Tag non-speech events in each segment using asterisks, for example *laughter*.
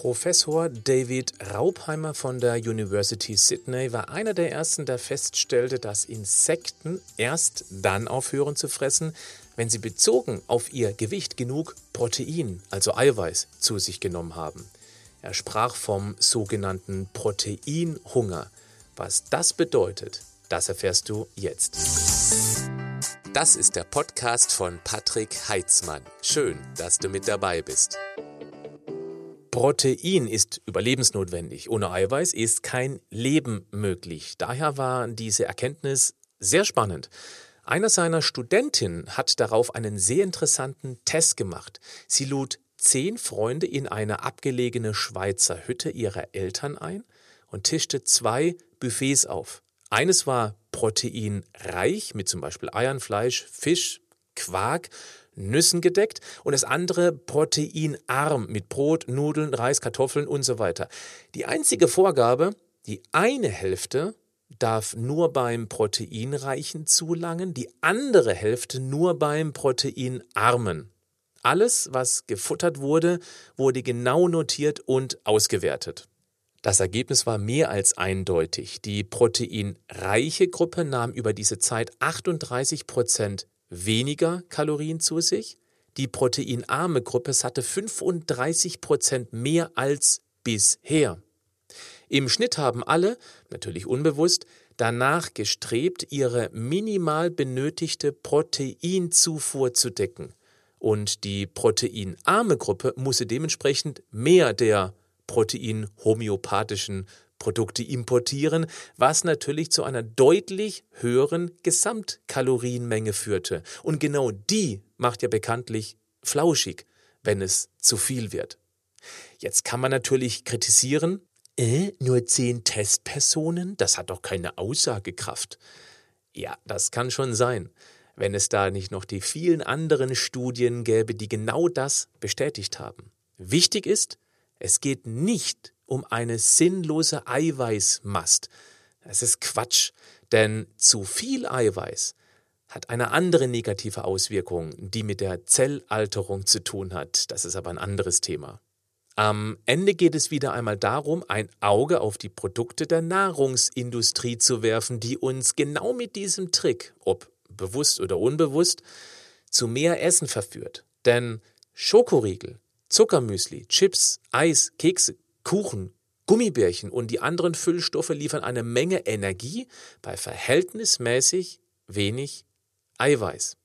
Professor David Raupheimer von der University Sydney war einer der ersten, der feststellte, dass Insekten erst dann aufhören zu fressen, wenn sie bezogen auf ihr Gewicht genug Protein, also Eiweiß, zu sich genommen haben. Er sprach vom sogenannten Proteinhunger. Was das bedeutet, das erfährst du jetzt. Das ist der Podcast von Patrick Heitzmann. Schön, dass du mit dabei bist. Protein ist überlebensnotwendig. Ohne Eiweiß ist kein Leben möglich. Daher war diese Erkenntnis sehr spannend. Einer seiner Studentinnen hat darauf einen sehr interessanten Test gemacht. Sie lud zehn Freunde in eine abgelegene Schweizer Hütte ihrer Eltern ein und tischte zwei Buffets auf. Eines war proteinreich mit zum Beispiel Eiern, Fleisch, Fisch, Quark Nüssen gedeckt und das andere proteinarm mit Brot, Nudeln, Reis, Kartoffeln und so weiter. Die einzige Vorgabe, die eine Hälfte darf nur beim Proteinreichen zulangen, die andere Hälfte nur beim Proteinarmen. Alles, was gefuttert wurde, wurde genau notiert und ausgewertet. Das Ergebnis war mehr als eindeutig. Die proteinreiche Gruppe nahm über diese Zeit 38 Prozent weniger Kalorien zu sich. Die proteinarme Gruppe hatte 35 Prozent mehr als bisher. Im Schnitt haben alle, natürlich unbewusst, danach gestrebt, ihre minimal benötigte Proteinzufuhr zu decken. Und die proteinarme Gruppe musste dementsprechend mehr der proteinhomöopathischen Produkte importieren, was natürlich zu einer deutlich höheren Gesamtkalorienmenge führte. Und genau die macht ja bekanntlich flauschig, wenn es zu viel wird. Jetzt kann man natürlich kritisieren, äh, nur zehn Testpersonen, das hat doch keine Aussagekraft. Ja, das kann schon sein, wenn es da nicht noch die vielen anderen Studien gäbe, die genau das bestätigt haben. Wichtig ist, es geht nicht um eine sinnlose Eiweißmast. Das ist Quatsch, denn zu viel Eiweiß hat eine andere negative Auswirkung, die mit der Zellalterung zu tun hat. Das ist aber ein anderes Thema. Am Ende geht es wieder einmal darum, ein Auge auf die Produkte der Nahrungsindustrie zu werfen, die uns genau mit diesem Trick, ob bewusst oder unbewusst, zu mehr Essen verführt. Denn Schokoriegel, Zuckermüsli, Chips, Eis, Kekse, Kuchen, Gummibärchen und die anderen Füllstoffe liefern eine Menge Energie bei verhältnismäßig wenig Eiweiß.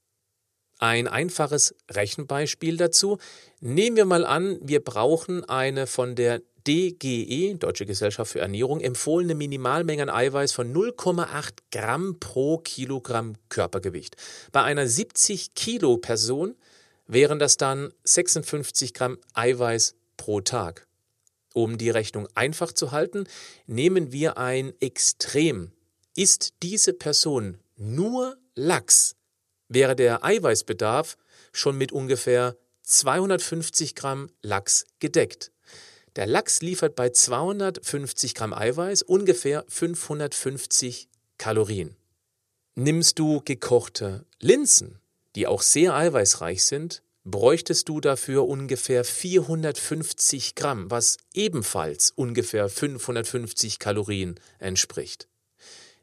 Ein einfaches Rechenbeispiel dazu. Nehmen wir mal an, wir brauchen eine von der DGE, Deutsche Gesellschaft für Ernährung, empfohlene Minimalmenge an Eiweiß von 0,8 Gramm pro Kilogramm Körpergewicht. Bei einer 70 Kilo Person wären das dann 56 Gramm Eiweiß pro Tag. Um die Rechnung einfach zu halten, nehmen wir ein Extrem. Ist diese Person nur Lachs, wäre der Eiweißbedarf schon mit ungefähr 250 Gramm Lachs gedeckt. Der Lachs liefert bei 250 Gramm Eiweiß ungefähr 550 Kalorien. Nimmst du gekochte Linsen, die auch sehr eiweißreich sind, bräuchtest du dafür ungefähr 450 Gramm, was ebenfalls ungefähr 550 Kalorien entspricht.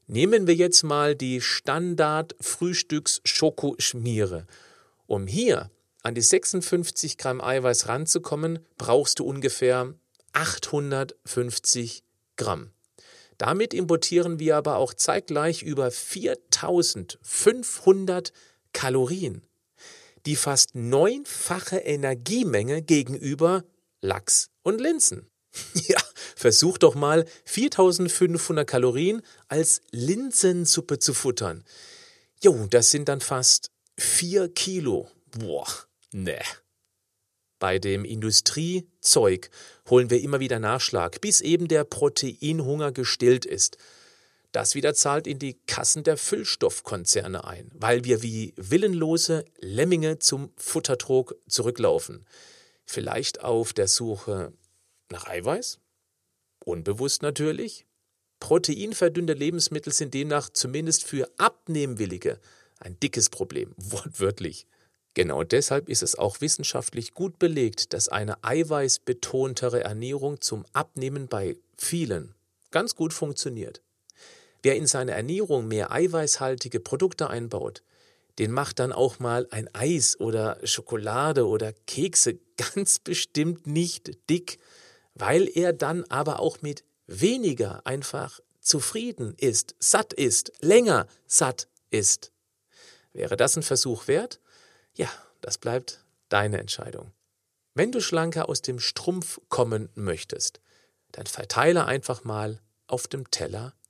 Nehmen wir jetzt mal die Standard-Frühstücks-Schokoschmiere. Um hier an die 56 Gramm Eiweiß ranzukommen, brauchst du ungefähr 850 Gramm. Damit importieren wir aber auch zeitgleich über 4500 Kalorien die fast neunfache Energiemenge gegenüber Lachs und Linsen. *laughs* Ja, versuch doch mal 4500 Kalorien als Linsensuppe zu futtern. Jo, das sind dann fast 4 Kilo. Boah, ne. Bei dem Industriezeug holen wir immer wieder Nachschlag, bis eben der Proteinhunger gestillt ist. Das wieder zahlt in die Kassen der Füllstoffkonzerne ein, weil wir wie willenlose Lemminge zum Futtertrog zurücklaufen. Vielleicht auf der Suche nach Eiweiß? Unbewusst natürlich. Proteinverdünnte Lebensmittel sind demnach zumindest für Abnehmwillige ein dickes Problem, *laughs* wortwörtlich. Genau deshalb ist es auch wissenschaftlich gut belegt, dass eine eiweißbetontere Ernährung zum Abnehmen bei vielen ganz gut funktioniert. Wer in seine Ernährung mehr eiweißhaltige Produkte einbaut, den macht dann auch mal ein Eis oder Schokolade oder Kekse *laughs* ganz bestimmt nicht dick, weil er dann aber auch mit weniger einfach zufrieden ist, satt ist, länger satt ist. Wäre das ein Versuch wert? Ja, das bleibt deine Entscheidung. Wenn du schlanker aus dem Strumpf kommen möchtest, dann verteile einfach mal auf dem Teller